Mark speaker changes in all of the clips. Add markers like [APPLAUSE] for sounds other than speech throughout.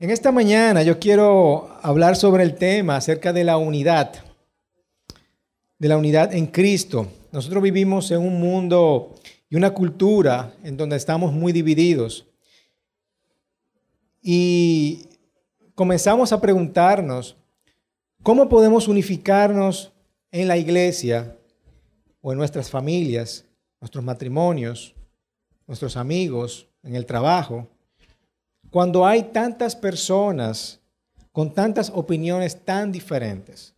Speaker 1: En esta mañana yo quiero hablar sobre el tema acerca de la unidad, de la unidad en Cristo. Nosotros vivimos en un mundo y una cultura en donde estamos muy divididos. Y comenzamos a preguntarnos, ¿cómo podemos unificarnos en la iglesia o en nuestras familias, nuestros matrimonios, nuestros amigos, en el trabajo? Cuando hay tantas personas con tantas opiniones tan diferentes.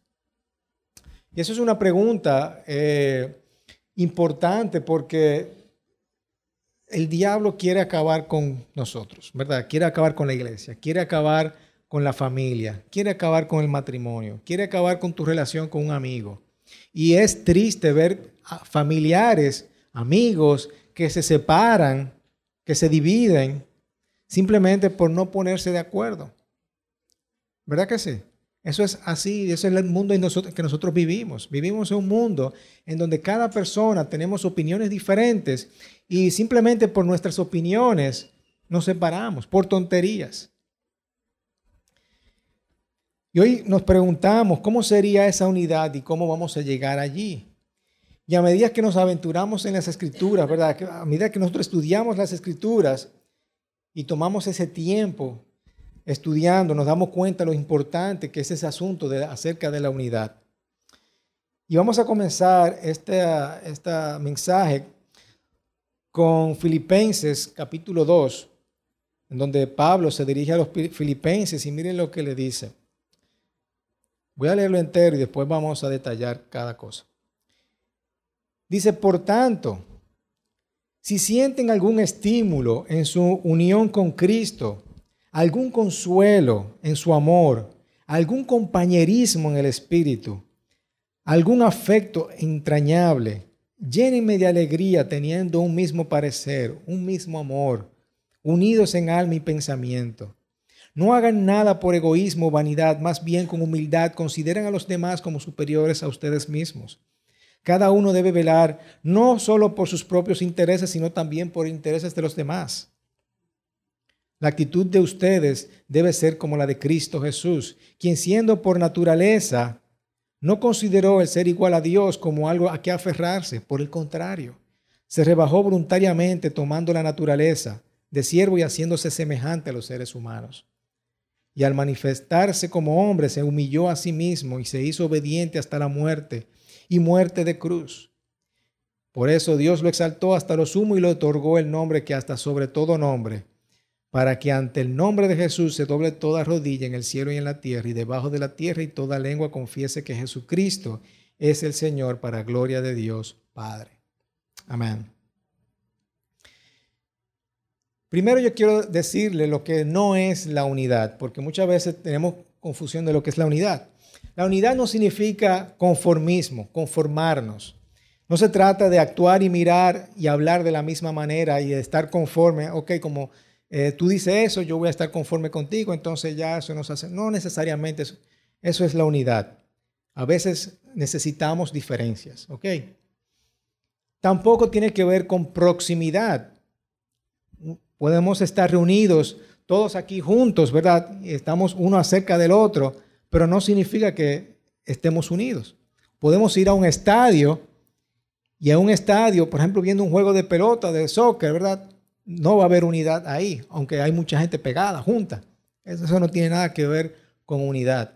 Speaker 1: Y eso es una pregunta eh, importante porque el diablo quiere acabar con nosotros, ¿verdad? Quiere acabar con la iglesia, quiere acabar con la familia, quiere acabar con el matrimonio, quiere acabar con tu relación con un amigo. Y es triste ver familiares, amigos que se separan, que se dividen simplemente por no ponerse de acuerdo. ¿Verdad que sí? Eso es así, eso es el mundo en que nosotros vivimos. Vivimos en un mundo en donde cada persona tenemos opiniones diferentes y simplemente por nuestras opiniones nos separamos, por tonterías. Y hoy nos preguntamos cómo sería esa unidad y cómo vamos a llegar allí. Y a medida que nos aventuramos en las escrituras, ¿verdad? A medida que nosotros estudiamos las escrituras, y tomamos ese tiempo estudiando, nos damos cuenta lo importante que es ese asunto acerca de la unidad. Y vamos a comenzar este, este mensaje con Filipenses capítulo 2, en donde Pablo se dirige a los filipenses y miren lo que le dice. Voy a leerlo entero y después vamos a detallar cada cosa. Dice, por tanto, si sienten algún estímulo en su unión con Cristo, algún consuelo en su amor, algún compañerismo en el Espíritu, algún afecto entrañable, llénenme de alegría teniendo un mismo parecer, un mismo amor, unidos en alma y pensamiento. No hagan nada por egoísmo o vanidad, más bien con humildad consideren a los demás como superiores a ustedes mismos. Cada uno debe velar no solo por sus propios intereses, sino también por intereses de los demás. La actitud de ustedes debe ser como la de Cristo Jesús, quien siendo por naturaleza no consideró el ser igual a Dios como algo a que aferrarse, por el contrario, se rebajó voluntariamente tomando la naturaleza de siervo y haciéndose semejante a los seres humanos. Y al manifestarse como hombre se humilló a sí mismo y se hizo obediente hasta la muerte y muerte de cruz. Por eso Dios lo exaltó hasta lo sumo y le otorgó el nombre que hasta sobre todo nombre, para que ante el nombre de Jesús se doble toda rodilla en el cielo y en la tierra y debajo de la tierra y toda lengua confiese que Jesucristo es el Señor para gloria de Dios Padre. Amén. Primero yo quiero decirle lo que no es la unidad, porque muchas veces tenemos confusión de lo que es la unidad. La unidad no significa conformismo, conformarnos. No se trata de actuar y mirar y hablar de la misma manera y de estar conforme, ok, como eh, tú dices eso, yo voy a estar conforme contigo, entonces ya eso nos hace. No necesariamente eso, es la unidad. A veces necesitamos diferencias, ok. Tampoco tiene que ver con proximidad. Podemos estar reunidos todos aquí juntos, ¿verdad? Estamos uno acerca del otro pero no significa que estemos unidos. Podemos ir a un estadio y a un estadio, por ejemplo, viendo un juego de pelota, de soccer, ¿verdad? No va a haber unidad ahí, aunque hay mucha gente pegada, junta. Eso no tiene nada que ver con unidad.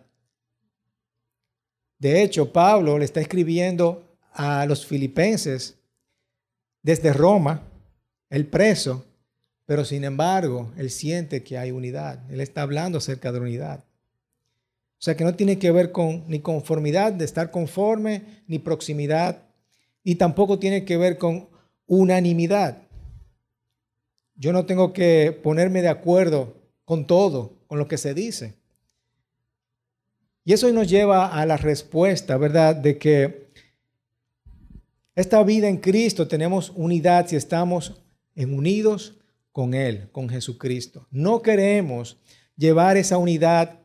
Speaker 1: De hecho, Pablo le está escribiendo a los filipenses desde Roma, el preso, pero sin embargo, él siente que hay unidad. Él está hablando acerca de unidad. O sea que no tiene que ver con ni conformidad de estar conforme, ni proximidad, y tampoco tiene que ver con unanimidad. Yo no tengo que ponerme de acuerdo con todo, con lo que se dice. Y eso nos lleva a la respuesta, ¿verdad? De que esta vida en Cristo tenemos unidad si estamos en unidos con Él, con Jesucristo. No queremos llevar esa unidad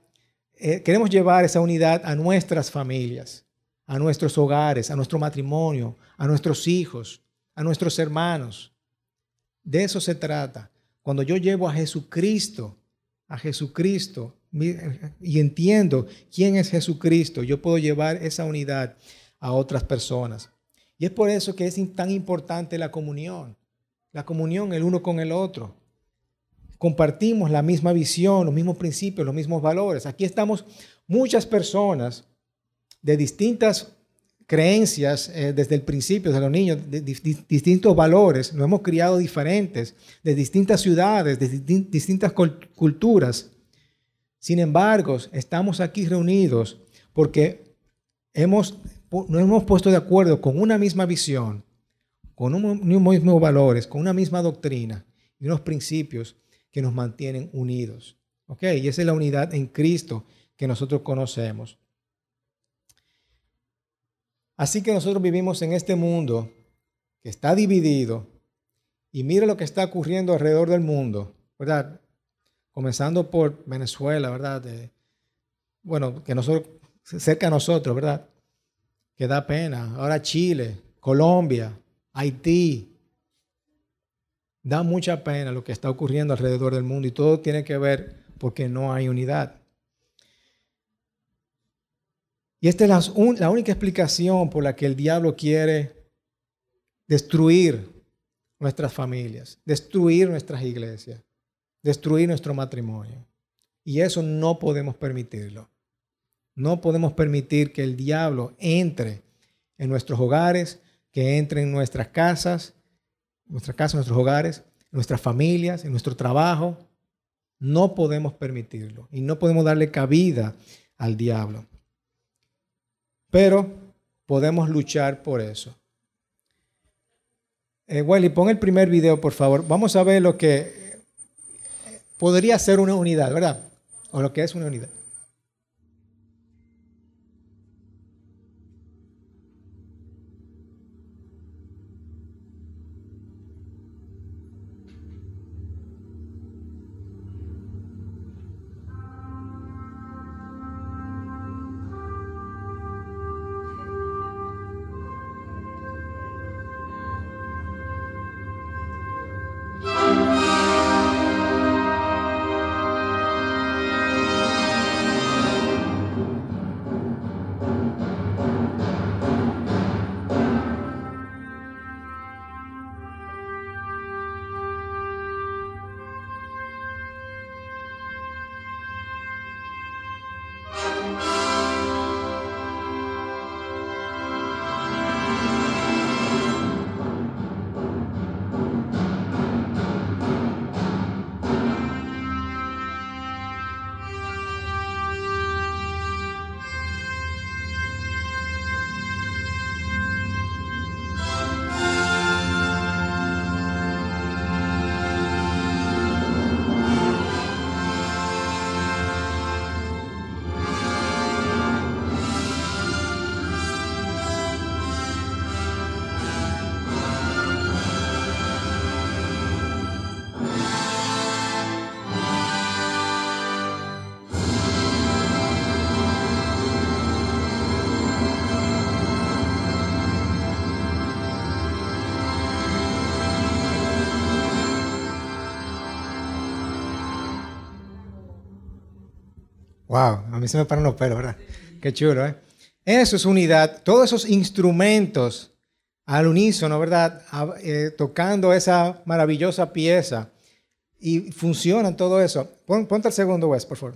Speaker 1: eh, queremos llevar esa unidad a nuestras familias, a nuestros hogares, a nuestro matrimonio, a nuestros hijos, a nuestros hermanos. De eso se trata. Cuando yo llevo a Jesucristo a Jesucristo y entiendo quién es Jesucristo, yo puedo llevar esa unidad a otras personas. Y es por eso que es tan importante la comunión, la comunión el uno con el otro. Compartimos la misma visión, los mismos principios, los mismos valores. Aquí estamos muchas personas de distintas creencias eh, desde el principio, de los niños, de, distintos valores, nos hemos criado diferentes, de distintas ciudades, de distintas culturas. Sin embargo, estamos aquí reunidos porque hemos, nos hemos puesto de acuerdo con una misma visión, con unos mismos valores, con una misma doctrina y unos principios que nos mantienen unidos. ¿Ok? Y esa es la unidad en Cristo que nosotros conocemos. Así que nosotros vivimos en este mundo que está dividido y mira lo que está ocurriendo alrededor del mundo, ¿verdad? Comenzando por Venezuela, ¿verdad? bueno, que nosotros, cerca a nosotros, ¿verdad? Que da pena. Ahora Chile, Colombia, Haití. Da mucha pena lo que está ocurriendo alrededor del mundo y todo tiene que ver porque no hay unidad. Y esta es la, única explicación por la que el diablo quiere destruir nuestras familias, destruir nuestras iglesias, destruir nuestro matrimonio. Y eso no podemos permitirlo. No podemos permitir que el diablo entre en nuestros hogares, que entre en nuestras casas, nuestras casas, nuestros hogares, nuestras familias, en nuestro trabajo. No podemos permitirlo y no podemos darle cabida al diablo. Pero podemos luchar por eso. Eh, Wally, pon el primer video, por favor. Vamos a ver lo que podría ser una unidad, ¿verdad? O lo que es una unidad. Wow, a mí se me paran los pelos, ¿verdad? Qué chulo, ¿eh? Eso es unidad. Todos esos instrumentos al unísono, ¿verdad? Eh, tocando esa maravillosa pieza. Y funcionan todo eso. ponte el segundo, Wes, por favor.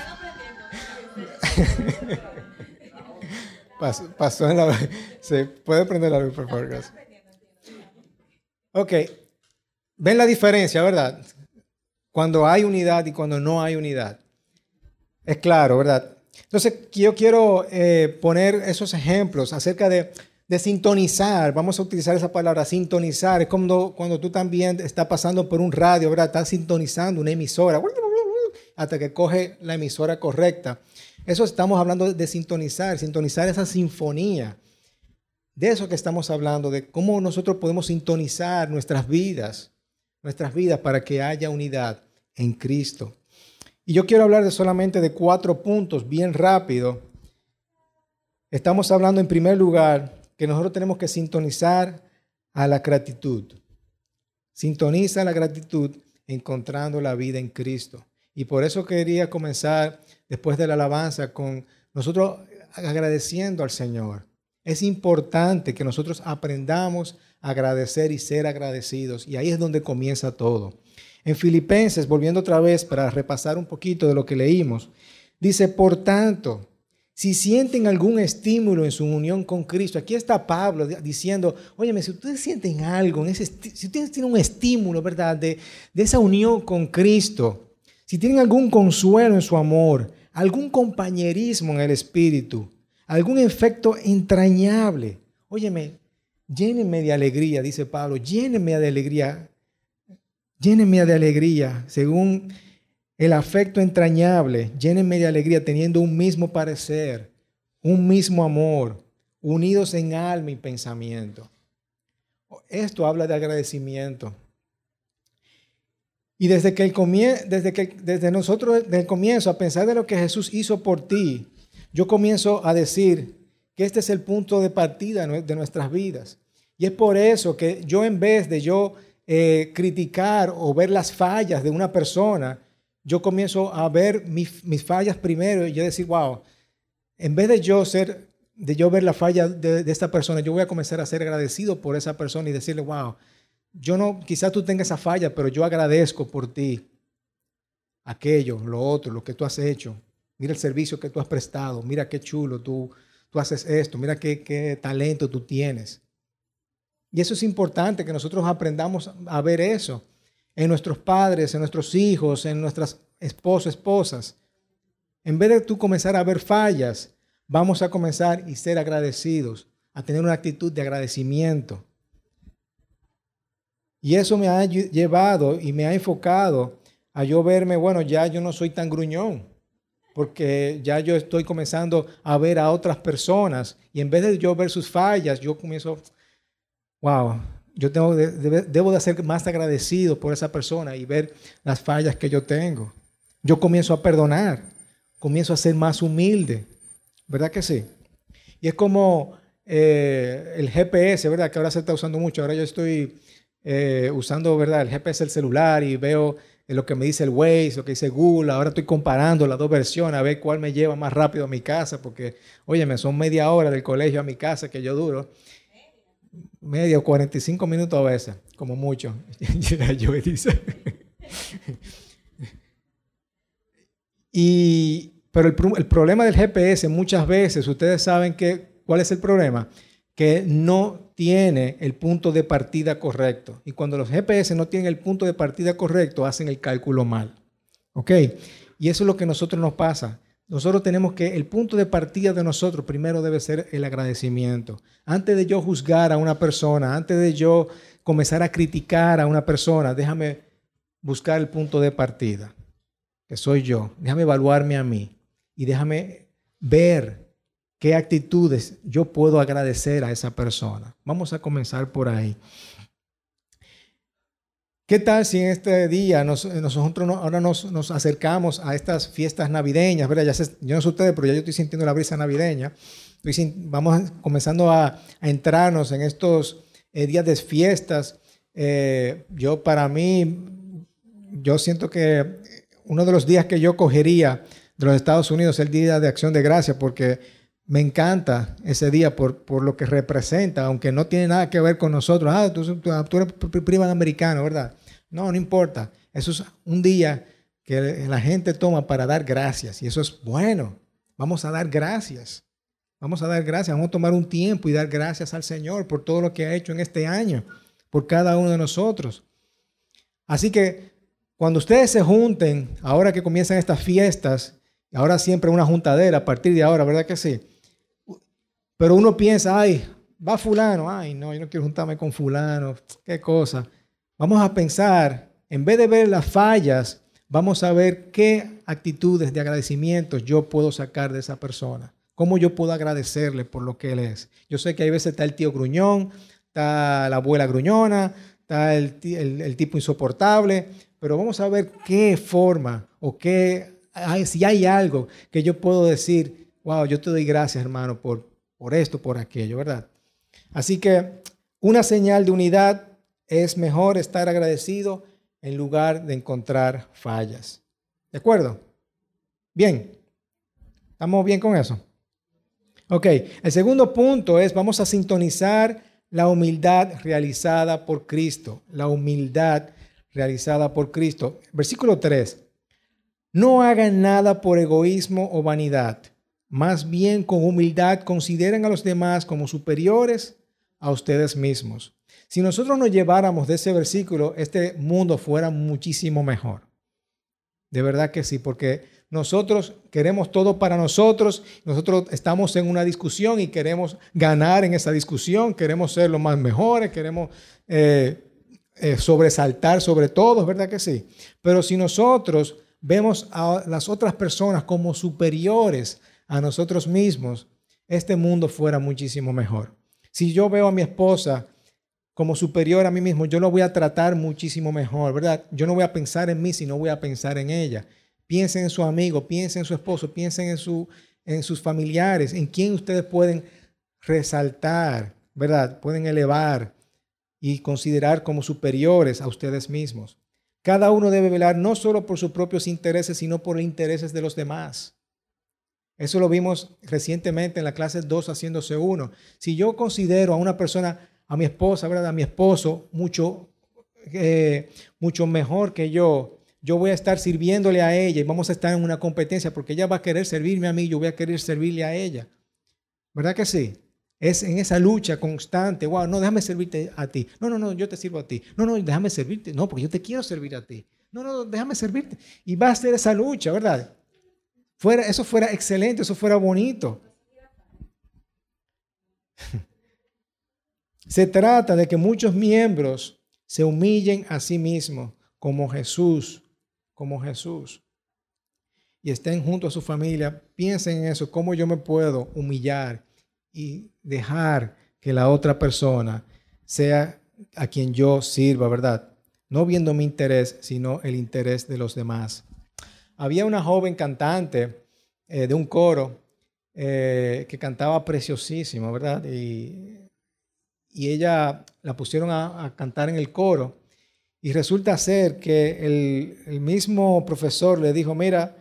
Speaker 1: [LAUGHS] pasó, en la... ¿Se puede prender la luz, por favor? Ok. Ven la diferencia, ¿verdad? cuando hay unidad y cuando no hay unidad. Es claro, ¿verdad? Entonces, yo quiero eh, poner esos ejemplos acerca de, sintonizar. Vamos a utilizar esa palabra, sintonizar. Es como cuando tú también estás pasando por un radio, ¿verdad? Estás sintonizando una emisora hasta que coge la emisora correcta. Eso estamos hablando de sintonizar, sintonizar esa sinfonía. De eso que estamos hablando, de cómo nosotros podemos sintonizar nuestras vidas, nuestras vidas para que haya unidad en Cristo. Y yo quiero hablar de solamente de cuatro puntos, bien rápido. Estamos hablando en primer lugar que nosotros tenemos que sintonizar a la gratitud. Sintoniza la gratitud encontrando la vida en Cristo. Y por eso quería comenzar después de la alabanza con nosotros agradeciendo al Señor. Es importante que nosotros aprendamos a agradecer y ser agradecidos. Y ahí es donde comienza todo. En Filipenses, volviendo otra vez para repasar un poquito de lo que leímos, dice, por tanto, si sienten algún estímulo en su unión con Cristo, aquí está Pablo diciendo, óyeme, si ustedes sienten algo, en ese, si ustedes tienen un estímulo, ¿verdad?, de, de esa unión con Cristo, si tienen algún consuelo en su amor, algún compañerismo en el Espíritu, algún efecto entrañable. Óyeme, llénenme de alegría, dice Pablo, llénenme de alegría, llénenme de alegría, según el afecto entrañable, llénenme de alegría teniendo un mismo parecer, un mismo amor, unidos en alma y pensamiento. Esto habla de agradecimiento. Y desde que, el desde que desde nosotros, desde el comienzo, a pensar de lo que Jesús hizo por ti, yo comienzo a decir que este es el punto de partida de nuestras vidas. Y es por eso que yo en vez de yo eh, criticar o ver las fallas de una persona, yo comienzo a ver mis, fallas primero y yo decir, wow, en vez de yo ser, de yo ver la falla de, de, esta persona, yo voy a comenzar a ser agradecido por esa persona y decirle, wow, yo no, quizás tú tengas esa falla, pero yo agradezco por ti aquello, lo otro, lo que tú has hecho. Mira el servicio que tú has prestado. Mira qué chulo tú, tú haces esto. Mira qué, talento tú tienes. Y eso es importante que nosotros aprendamos a ver eso en nuestros padres, en nuestros hijos, en nuestras esposos, esposas. En vez de tú comenzar a ver fallas, vamos a comenzar y ser agradecidos, a tener una actitud de agradecimiento. Y eso me ha llevado y me ha enfocado a yo verme, bueno, ya yo no soy tan gruñón porque ya yo estoy comenzando a ver a otras personas y en vez de yo ver sus fallas, yo comienzo, wow, yo tengo debo de ser más agradecido por esa persona y ver las fallas que yo tengo. Yo comienzo a perdonar, comienzo a ser más humilde, ¿verdad que sí? Y es como eh, el GPS, ¿verdad? Que ahora se está usando mucho. Ahora yo estoy eh, usando, ¿verdad? El GPS del celular y veo lo que me dice el Waze, lo que dice Google. Ahora estoy comparando las dos versiones a ver cuál me lleva más rápido a mi casa, porque, oye, me son media hora del colegio a mi casa que yo duro. Media o 45 minutos a veces, como mucho. [LAUGHS] yo dice. [LAUGHS] y, pero el, el problema del GPS muchas veces, ustedes saben que, ¿cuál es el problema? Que no tiene el punto de partida correcto. Y cuando los GPS no tienen el punto de partida correcto, hacen el cálculo mal. ¿Ok? Y eso es lo que a nosotros nos pasa. Nosotros tenemos que, el punto de partida de nosotros primero debe ser el agradecimiento. Antes de yo juzgar a una persona, antes de yo comenzar a criticar a una persona, déjame buscar el punto de partida, que soy yo. Déjame evaluarme a mí y déjame ver ¿Qué actitudes yo puedo agradecer a esa persona? Vamos a comenzar por ahí. ¿Qué tal si en este día nosotros ahora nos, acercamos a estas fiestas navideñas? ¿verdad? Ya yo no sé ustedes, pero ya yo estoy sintiendo la brisa navideña. vamos comenzando a, entrarnos en estos eh, días de fiestas. Eh, yo para mí, yo siento que uno de los días que yo cogería de los Estados Unidos es el Día de Acción de Gracia, porque me encanta ese día por, por, lo que representa, aunque no tiene nada que ver con nosotros. Ah, tú, tú eres primo americano, ¿verdad? No, no importa. Eso es un día que la gente toma para dar gracias y eso es bueno. Vamos a dar gracias. Vamos a dar gracias. Vamos a tomar un tiempo y dar gracias al Señor por todo lo que ha hecho en este año, por cada uno de nosotros. Así que cuando ustedes se junten, ahora que comienzan estas fiestas, ahora siempre una juntadera a partir de ahora, ¿verdad que sí? Pero uno piensa, ay, va fulano, ay, no, yo no quiero juntarme con fulano, qué cosa. Vamos a pensar, en vez de ver las fallas, vamos a ver qué actitudes de agradecimiento yo puedo sacar de esa persona. ¿Cómo yo puedo agradecerle por lo que él es? Yo sé que hay veces está el tío gruñón, está la abuela gruñona, está el, tipo insoportable, pero vamos a ver qué forma o qué, si hay algo que yo puedo decir, wow, yo te doy gracias hermano por, por esto, por aquello, ¿verdad? Así que una señal de unidad es mejor estar agradecido en lugar de encontrar fallas. ¿De acuerdo? Bien. ¿Estamos bien con eso? Ok, el segundo punto es, vamos a sintonizar la humildad realizada por Cristo. La humildad realizada por Cristo. Versículo 3. No hagan nada por egoísmo o vanidad. Más bien con humildad consideren a los demás como superiores a ustedes mismos. Si nosotros nos lleváramos de ese versículo, este mundo fuera muchísimo mejor. De verdad que sí, porque nosotros queremos todo para nosotros, nosotros estamos en una discusión y queremos ganar en esa discusión, queremos ser los más mejores, queremos eh, eh, sobresaltar sobre todos, ¿verdad que sí? Pero si nosotros vemos a las otras personas como superiores a nosotros mismos, este mundo fuera muchísimo mejor. Si yo veo a mi esposa como superior a mí mismo, yo lo voy a tratar muchísimo mejor, ¿verdad? Yo no voy a pensar en mí, sino voy a pensar en ella. Piensen en su amigo, piensen en su esposo, piensen en, su, en sus familiares, en quién ustedes pueden resaltar, ¿verdad? Pueden elevar y considerar como superiores a ustedes mismos. Cada uno debe velar no solo por sus propios intereses, sino por los intereses de los demás. Eso lo vimos recientemente en la clase 2 haciéndose uno. Si yo considero a una persona, a mi esposa, ¿verdad? a mi esposo, mucho, eh, mucho mejor que yo, yo voy a estar sirviéndole a ella y vamos a estar en una competencia porque ella va a querer servirme a mí, yo voy a querer servirle a ella. ¿Verdad que sí? Es en esa lucha constante, wow, no, déjame servirte a ti. No, no, no, yo te sirvo a ti. No, no, déjame servirte. No, porque yo te quiero servir a ti. No, no, déjame servirte. Y va a ser esa lucha, ¿verdad? Eso fuera excelente, eso fuera bonito. [LAUGHS] Se trata de que muchos miembros se humillen a sí mismos como Jesús, como Jesús. Y estén junto a su familia, piensen en eso, cómo yo me puedo humillar y dejar que la otra persona sea a quien yo sirva, ¿verdad? No viendo mi interés, sino el interés de los demás. Había una joven cantante eh, de un coro eh, que cantaba preciosísimo, ¿verdad? Y, ella la pusieron a, cantar en el coro. Y resulta ser que el, el mismo profesor le dijo, mira,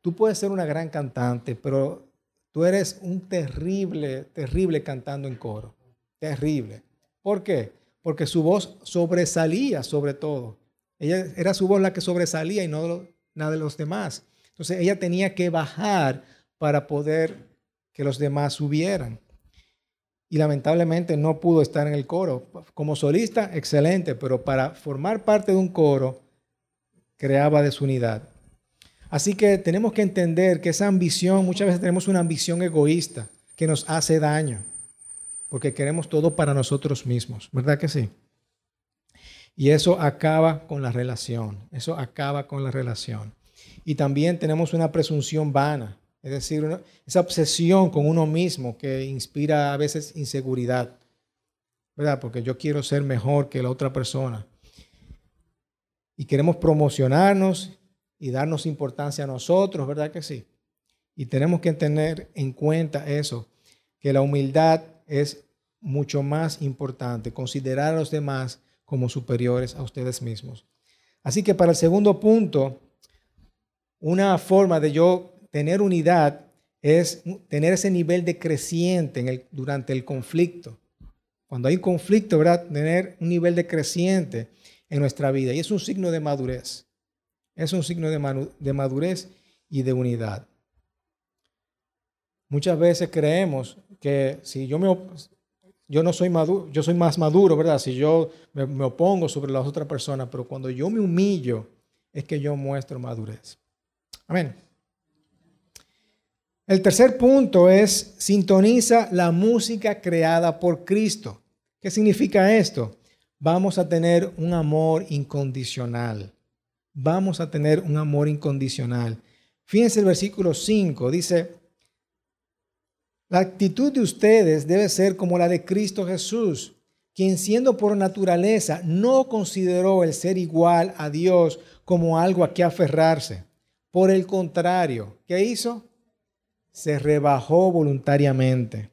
Speaker 1: tú puedes ser una gran cantante, pero Tú eres un terrible, terrible cantando en coro. Terrible. ¿Por qué? Porque su voz sobresalía sobre todo. Ella era su voz la que sobresalía y no nada de los demás. Entonces ella tenía que bajar para poder que los demás subieran. Y lamentablemente no pudo estar en el coro. Como solista, excelente, pero para formar parte de un coro, creaba desunidad. Así que tenemos que entender que esa ambición, muchas veces tenemos una ambición egoísta que nos hace daño, porque queremos todo para nosotros mismos, ¿verdad que sí? Y eso acaba con la relación, eso acaba con la relación. Y también tenemos una presunción vana, es decir, esa obsesión con uno mismo que inspira a veces inseguridad, ¿verdad? Porque yo quiero ser mejor que la otra persona. Y queremos promocionarnos y darnos importancia a nosotros, ¿verdad que sí? Y tenemos que tener en cuenta eso, que la humildad es mucho más importante, considerar a los demás como superiores a ustedes mismos. Así que para el segundo punto, una forma de yo tener unidad es tener ese nivel de creciente en el, durante el conflicto. Cuando hay conflicto, ¿verdad? Tener un nivel de creciente en nuestra vida. Y es un signo de madurez. Es un signo de madurez y de unidad. Muchas veces creemos que si yo me yo no soy maduro, yo soy más maduro, ¿verdad? Si yo me, opongo sobre las otras personas, pero cuando yo me humillo es que yo muestro madurez. Amén. El tercer punto es sintoniza la música creada por Cristo. ¿Qué significa esto? Vamos a tener un amor incondicional. Vamos a tener un amor incondicional. Fíjense el versículo 5, dice, la actitud de ustedes debe ser como la de Cristo Jesús, quien siendo por naturaleza no consideró el ser igual a Dios como algo a que aferrarse. Por el contrario, ¿qué hizo? se rebajó voluntariamente,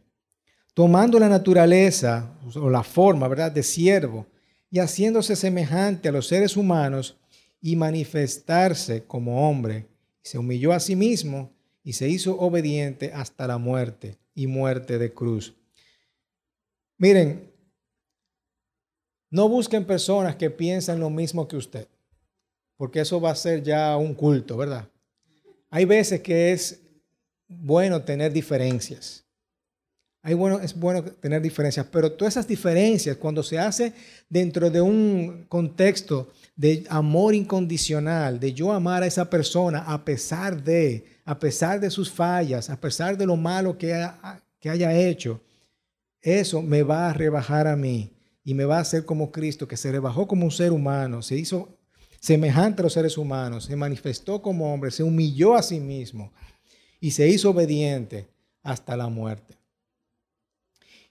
Speaker 1: tomando la naturaleza o la forma, ¿verdad?, de siervo y haciéndose semejante a los seres humanos y manifestarse como hombre. Se humilló a sí mismo y se hizo obediente hasta la muerte y muerte de cruz. Miren, no busquen personas que piensen lo mismo que usted, porque eso va a ser ya un culto, ¿verdad? Hay veces que es bueno tener diferencias. Hay bueno, es bueno tener diferencias, pero todas esas diferencias, cuando se hace dentro de un contexto de amor incondicional, de yo amar a esa persona a pesar de, a pesar de sus fallas, a pesar de lo malo que, haya hecho, eso me va a rebajar a mí y me va a hacer como Cristo, que se rebajó como un ser humano, se hizo semejante a los seres humanos, se manifestó como hombre, se humilló a sí mismo y se hizo obediente hasta la muerte.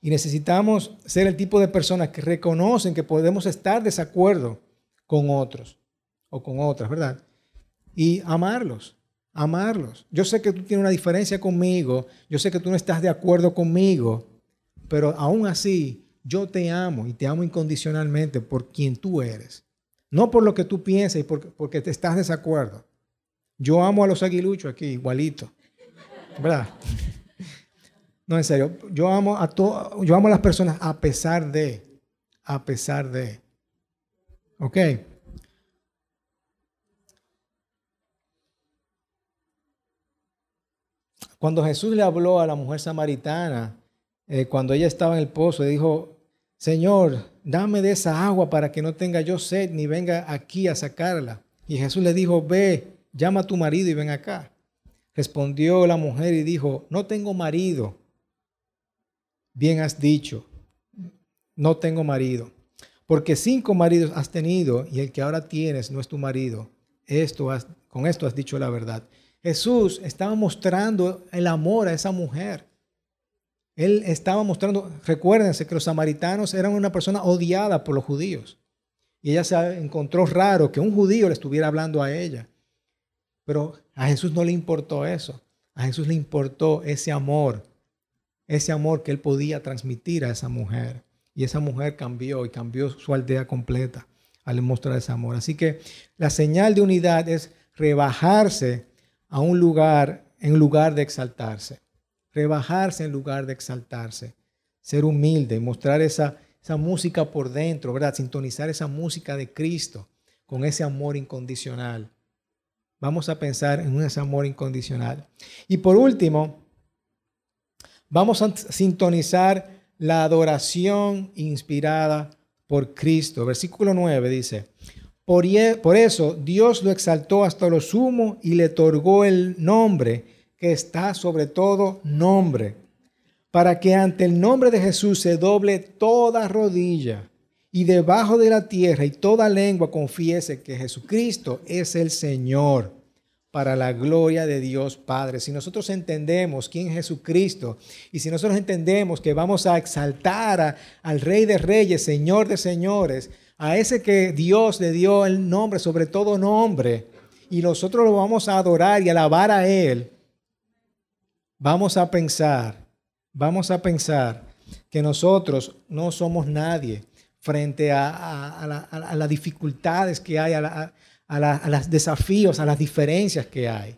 Speaker 1: Y necesitamos ser el tipo de personas que reconocen que podemos estar desacuerdo con otros o con otras, ¿verdad? Y amarlos, amarlos. Yo sé que tú tienes una diferencia conmigo, yo sé que tú no estás de acuerdo conmigo, pero aún así yo te amo y te amo incondicionalmente por quien tú eres. No por lo que tú piensas y porque te estás desacuerdo. Yo amo a los aguiluchos aquí, igualito. ¿verdad? No, en serio, yo amo a todo, yo amo a las personas a pesar de, a pesar de. ¿Ok? Cuando Jesús le habló a la mujer samaritana, eh, cuando ella estaba en el pozo, dijo, Señor, dame de esa agua para que no tenga yo sed ni venga aquí a sacarla. Y Jesús le dijo, ve, llama a tu marido y ven acá. Respondió la mujer y dijo, no tengo marido. Bien has dicho, no tengo marido. Porque cinco maridos has tenido y el que ahora tienes no es tu marido. Esto con esto has dicho la verdad. Jesús estaba mostrando el amor a esa mujer. Él estaba mostrando, recuérdense que los samaritanos eran una persona odiada por los judíos. Y ella se encontró raro que un judío le estuviera hablando a ella. Pero a Jesús no le importó eso. A Jesús le importó ese amor, ese amor que él podía transmitir a esa mujer. Y esa mujer cambió y cambió su aldea completa al mostrar ese amor. Así que la señal de unidad es rebajarse a un lugar en lugar de exaltarse. Rebajarse en lugar de exaltarse. Ser humilde, mostrar esa, esa música por dentro, ¿verdad? Sintonizar esa música de Cristo con ese amor incondicional. Vamos a pensar en ese amor incondicional. Y por último, vamos a sintonizar la adoración inspirada por Cristo. Versículo 9 dice, por, eso Dios lo exaltó hasta lo sumo y le otorgó el nombre que está sobre todo nombre, para que ante el nombre de Jesús se doble toda rodilla y debajo de la tierra y toda lengua confiese que Jesucristo es el Señor para la gloria de Dios Padre. Si nosotros entendemos quién es Jesucristo y si nosotros entendemos que vamos a exaltar al Rey de Reyes, Señor de Señores, a ese que Dios le dio el nombre sobre todo nombre, y nosotros lo vamos a adorar y alabar a Él, vamos a pensar, vamos a pensar que nosotros no somos nadie frente a, las dificultades que hay, a, los desafíos, a las diferencias que hay.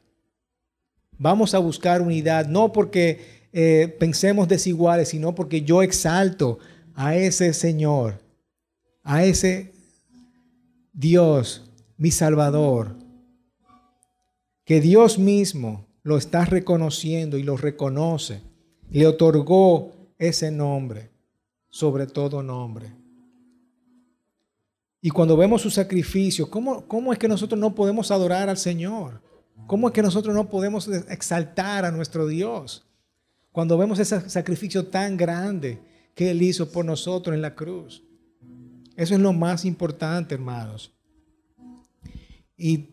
Speaker 1: Vamos a buscar unidad, no porque eh, pensemos desiguales, sino porque yo exalto a ese Señor, a ese Dios, mi Salvador, que Dios mismo lo está reconociendo y lo reconoce, le otorgó ese nombre, sobre todo nombre. Y cuando vemos su sacrificio, ¿cómo, ¿cómo es que nosotros no podemos adorar al Señor? ¿Cómo es que nosotros no podemos exaltar a nuestro Dios? Cuando vemos ese sacrificio tan grande que Él hizo por nosotros en la cruz. Eso es lo más importante, hermanos. Y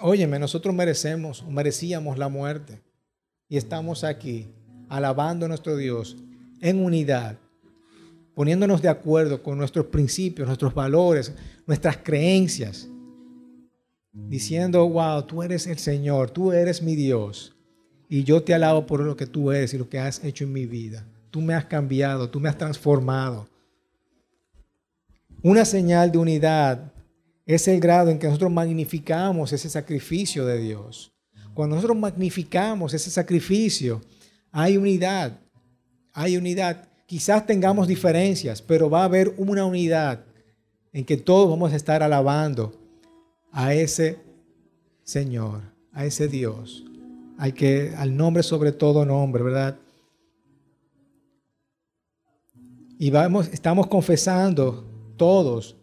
Speaker 1: óyeme, nosotros merecemos, merecíamos la muerte. Y estamos aquí alabando a nuestro Dios en unidad, poniéndonos de acuerdo con nuestros principios, nuestros valores, nuestras creencias, diciendo, wow, tú eres el Señor, tú eres mi Dios, y yo te alabo por lo que tú eres y lo que has hecho en mi vida. Tú me has cambiado, tú me has transformado. Una señal de unidad es el grado en que nosotros magnificamos ese sacrificio de Dios. Cuando nosotros magnificamos ese sacrificio, hay unidad, hay unidad. Quizás tengamos diferencias, pero va a haber una unidad en que todos vamos a estar alabando a ese Señor, a ese Dios, al que al nombre sobre todo nombre, ¿verdad? Y vamos, estamos confesando todos,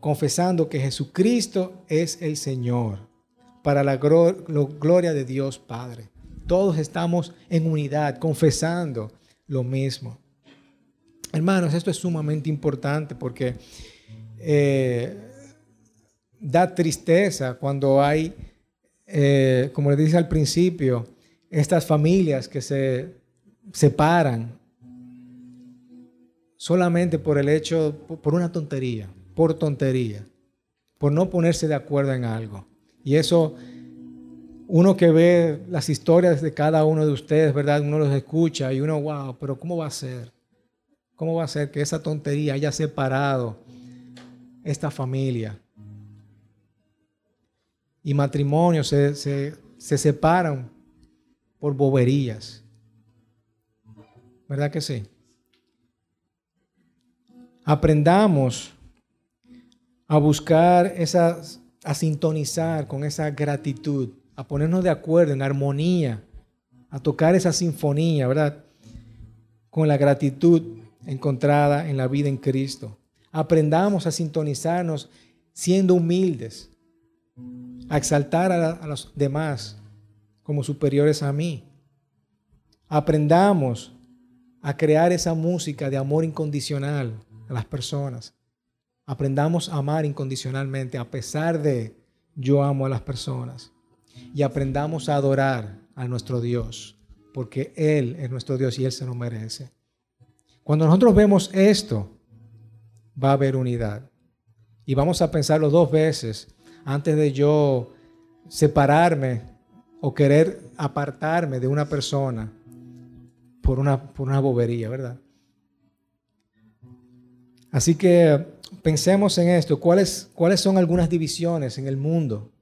Speaker 1: confesando que Jesucristo es el Señor, para la gloria de Dios Padre. Todos estamos en unidad, confesando lo mismo. Hermanos, esto es sumamente importante porque eh, da tristeza cuando hay, eh, como le dije al principio, estas familias que se separan solamente por el hecho, por una tontería, por tontería, por no ponerse de acuerdo en algo. Y eso uno que ve las historias de cada uno de ustedes, ¿verdad? Uno los escucha y uno, wow, pero ¿cómo va a ser? ¿Cómo va a ser que esa tontería haya separado esta familia? Y matrimonios se, se separan por boberías. ¿Verdad que sí? Aprendamos a buscar esas, a sintonizar con esa gratitud a ponernos de acuerdo en armonía, a tocar esa sinfonía, ¿verdad? Con la gratitud encontrada en la vida en Cristo. Aprendamos a sintonizarnos siendo humildes, a exaltar a, los demás como superiores a mí. Aprendamos a crear esa música de amor incondicional a las personas. Aprendamos a amar incondicionalmente a pesar de yo amo a las personas y aprendamos a adorar a nuestro Dios, porque Él es nuestro Dios y Él se lo merece. Cuando nosotros vemos esto, va a haber unidad. Y vamos a pensarlo dos veces antes de yo separarme o querer apartarme de una persona por una, por una bobería, ¿verdad? Así que pensemos en esto. ¿Cuáles, ¿Cuáles son algunas divisiones en el mundo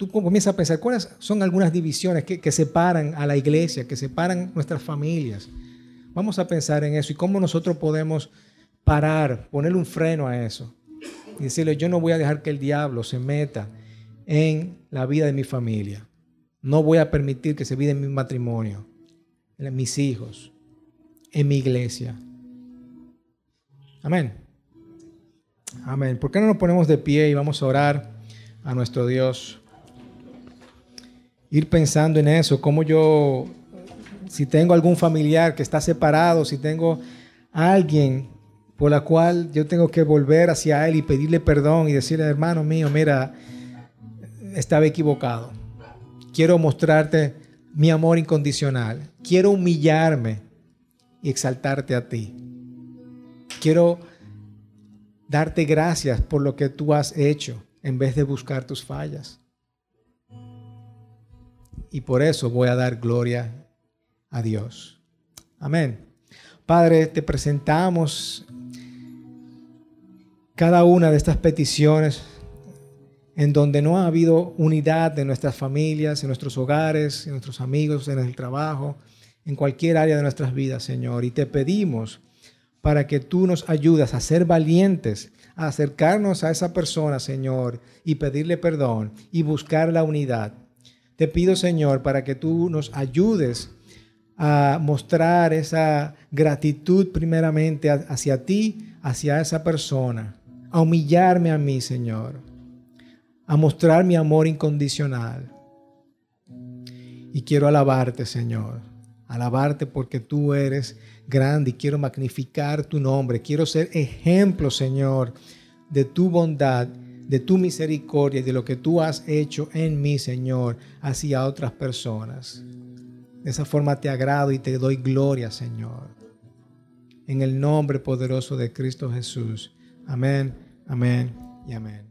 Speaker 1: tú comienzas a pensar cuáles son algunas divisiones que, separan a la iglesia, que separan nuestras familias. Vamos a pensar en eso y cómo nosotros podemos parar, ponerle un freno a eso y decirle, yo no voy a dejar que el diablo se meta en la vida de mi familia. No voy a permitir que se vida en mi matrimonio, en mis hijos, en mi iglesia. Amén. Amén. ¿Por qué no nos ponemos de pie y vamos a orar a nuestro Dios? ir pensando en eso, como yo, si tengo algún familiar que está separado, si tengo alguien por la cual yo tengo que volver hacia él y pedirle perdón y decirle, hermano mío, mira, estaba equivocado. Quiero mostrarte mi amor incondicional. Quiero humillarme y exaltarte a ti. Quiero darte gracias por lo que tú has hecho en vez de buscar tus fallas y por eso voy a dar gloria a Dios. Amén. Padre, te presentamos cada una de estas peticiones en donde no ha habido unidad de nuestras familias, en nuestros hogares, en nuestros amigos, en el trabajo, en cualquier área de nuestras vidas, Señor. Y te pedimos para que tú nos ayudas a ser valientes, a acercarnos a esa persona, Señor, y pedirle perdón y buscar la unidad. Te pido, Señor, para que tú nos ayudes a mostrar esa gratitud primeramente hacia ti, hacia esa persona, a humillarme a mí, Señor, a mostrar mi amor incondicional. Y quiero alabarte, Señor, alabarte porque tú eres grande y quiero magnificar tu nombre. Quiero ser ejemplo, Señor, de tu bondad, de tu misericordia y de lo que tú has hecho en mí, Señor, hacia otras personas. De esa forma te agrado y te doy gloria, Señor. En el nombre poderoso de Cristo Jesús. Amén, amén y amén.